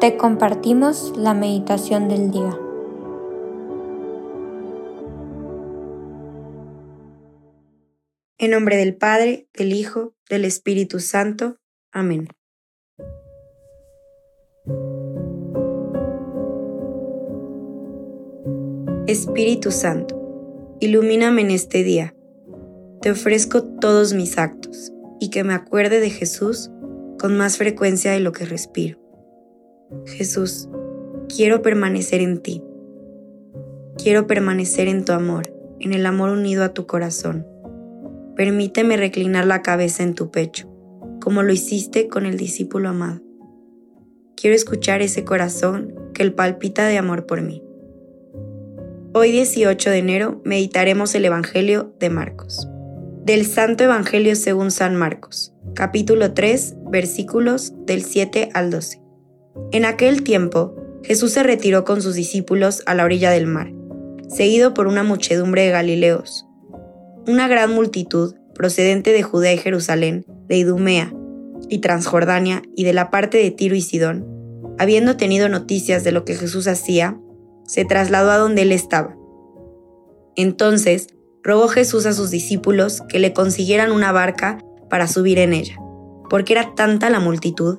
te compartimos la meditación del día. En nombre del Padre, del Hijo, del Espíritu Santo. Amén. Espíritu Santo, ilumíname en este día. Te ofrezco todos mis actos y que me acuerde de Jesús con más frecuencia de lo que respiro. Jesús, quiero permanecer en ti. Quiero permanecer en tu amor, en el amor unido a tu corazón. Permíteme reclinar la cabeza en tu pecho, como lo hiciste con el discípulo amado. Quiero escuchar ese corazón que el palpita de amor por mí. Hoy 18 de enero meditaremos el Evangelio de Marcos. Del Santo Evangelio según San Marcos, capítulo 3, versículos del 7 al 12. En aquel tiempo, Jesús se retiró con sus discípulos a la orilla del mar, seguido por una muchedumbre de Galileos. Una gran multitud, procedente de Judea y Jerusalén, de Idumea y Transjordania y de la parte de Tiro y Sidón, habiendo tenido noticias de lo que Jesús hacía, se trasladó a donde él estaba. Entonces rogó Jesús a sus discípulos que le consiguieran una barca para subir en ella, porque era tanta la multitud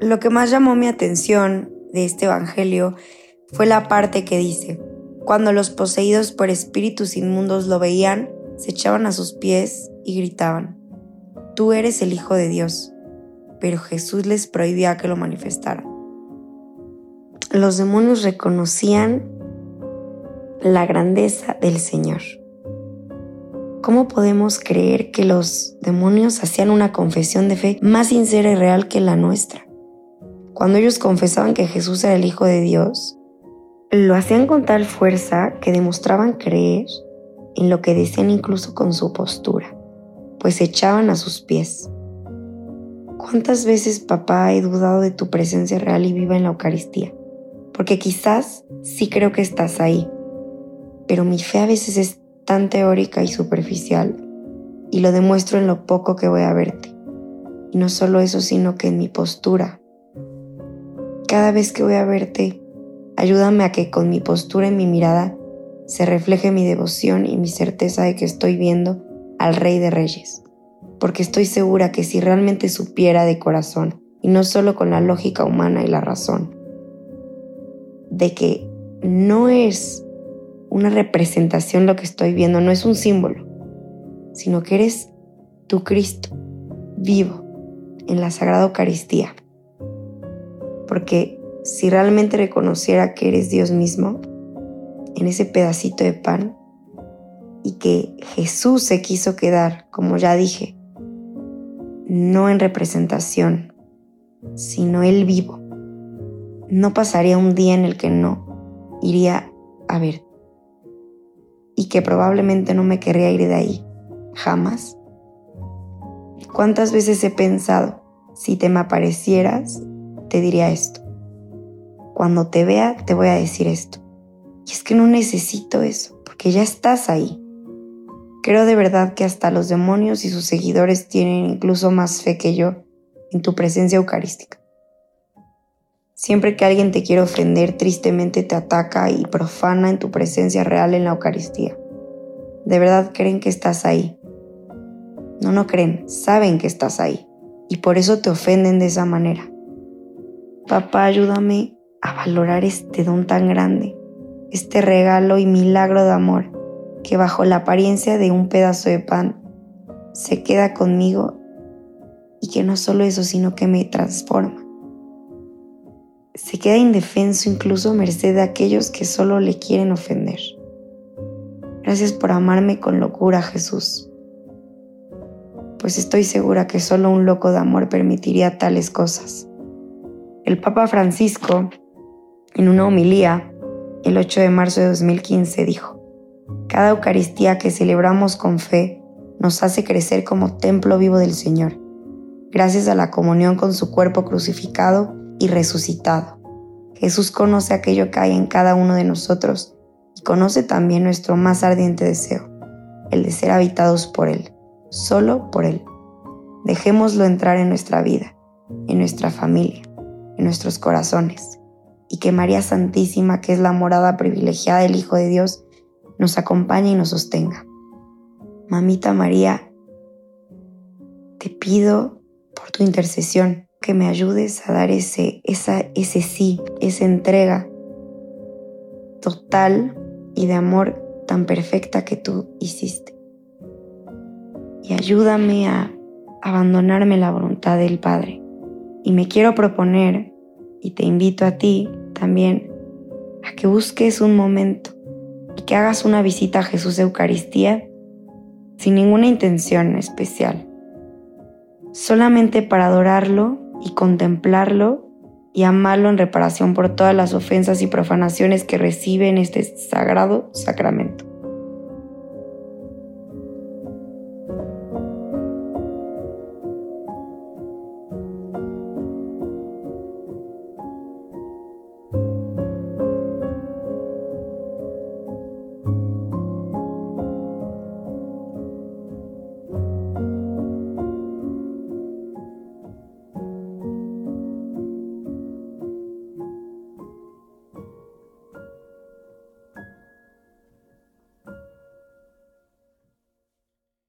Lo que más llamó mi atención de este Evangelio fue la parte que dice, cuando los poseídos por espíritus inmundos lo veían, se echaban a sus pies y gritaban, Tú eres el Hijo de Dios, pero Jesús les prohibía que lo manifestaran los demonios reconocían la grandeza del Señor. ¿Cómo podemos creer que los demonios hacían una confesión de fe más sincera y real que la nuestra? Cuando ellos confesaban que Jesús era el Hijo de Dios, lo hacían con tal fuerza que demostraban creer en lo que decían incluso con su postura, pues se echaban a sus pies. ¿Cuántas veces, papá, he dudado de tu presencia real y viva en la Eucaristía? porque quizás sí creo que estás ahí, pero mi fe a veces es tan teórica y superficial y lo demuestro en lo poco que voy a verte. Y no solo eso, sino que en mi postura. Cada vez que voy a verte, ayúdame a que con mi postura y mi mirada se refleje mi devoción y mi certeza de que estoy viendo al Rey de Reyes, porque estoy segura que si realmente supiera de corazón, y no solo con la lógica humana y la razón, de que no es una representación lo que estoy viendo, no es un símbolo, sino que eres tu Cristo vivo en la Sagrada Eucaristía. Porque si realmente reconociera que eres Dios mismo en ese pedacito de pan y que Jesús se quiso quedar, como ya dije, no en representación, sino Él vivo no pasaría un día en el que no iría a ver y que probablemente no me querría ir de ahí, jamás. ¿Cuántas veces he pensado, si te me aparecieras, te diría esto? Cuando te vea, te voy a decir esto. Y es que no necesito eso, porque ya estás ahí. Creo de verdad que hasta los demonios y sus seguidores tienen incluso más fe que yo en tu presencia eucarística. Siempre que alguien te quiere ofender, tristemente te ataca y profana en tu presencia real en la Eucaristía. De verdad creen que estás ahí. No, no creen, saben que estás ahí. Y por eso te ofenden de esa manera. Papá, ayúdame a valorar este don tan grande, este regalo y milagro de amor que bajo la apariencia de un pedazo de pan se queda conmigo y que no solo eso, sino que me transforma se queda indefenso incluso a merced de aquellos que solo le quieren ofender. Gracias por amarme con locura, Jesús, pues estoy segura que solo un loco de amor permitiría tales cosas. El Papa Francisco, en una homilía, el 8 de marzo de 2015, dijo, Cada Eucaristía que celebramos con fe nos hace crecer como templo vivo del Señor, gracias a la comunión con su cuerpo crucificado y resucitado. Jesús conoce aquello que hay en cada uno de nosotros y conoce también nuestro más ardiente deseo, el de ser habitados por Él, solo por Él. Dejémoslo entrar en nuestra vida, en nuestra familia, en nuestros corazones, y que María Santísima, que es la morada privilegiada del Hijo de Dios, nos acompañe y nos sostenga. Mamita María, te pido por tu intercesión que me ayudes a dar ese, esa, ese sí, esa entrega total y de amor tan perfecta que tú hiciste. Y ayúdame a abandonarme la voluntad del Padre y me quiero proponer, y te invito a ti también, a que busques un momento y que hagas una visita a Jesús Eucaristía sin ninguna intención especial, solamente para adorarlo y contemplarlo y amarlo en reparación por todas las ofensas y profanaciones que recibe en este sagrado sacramento.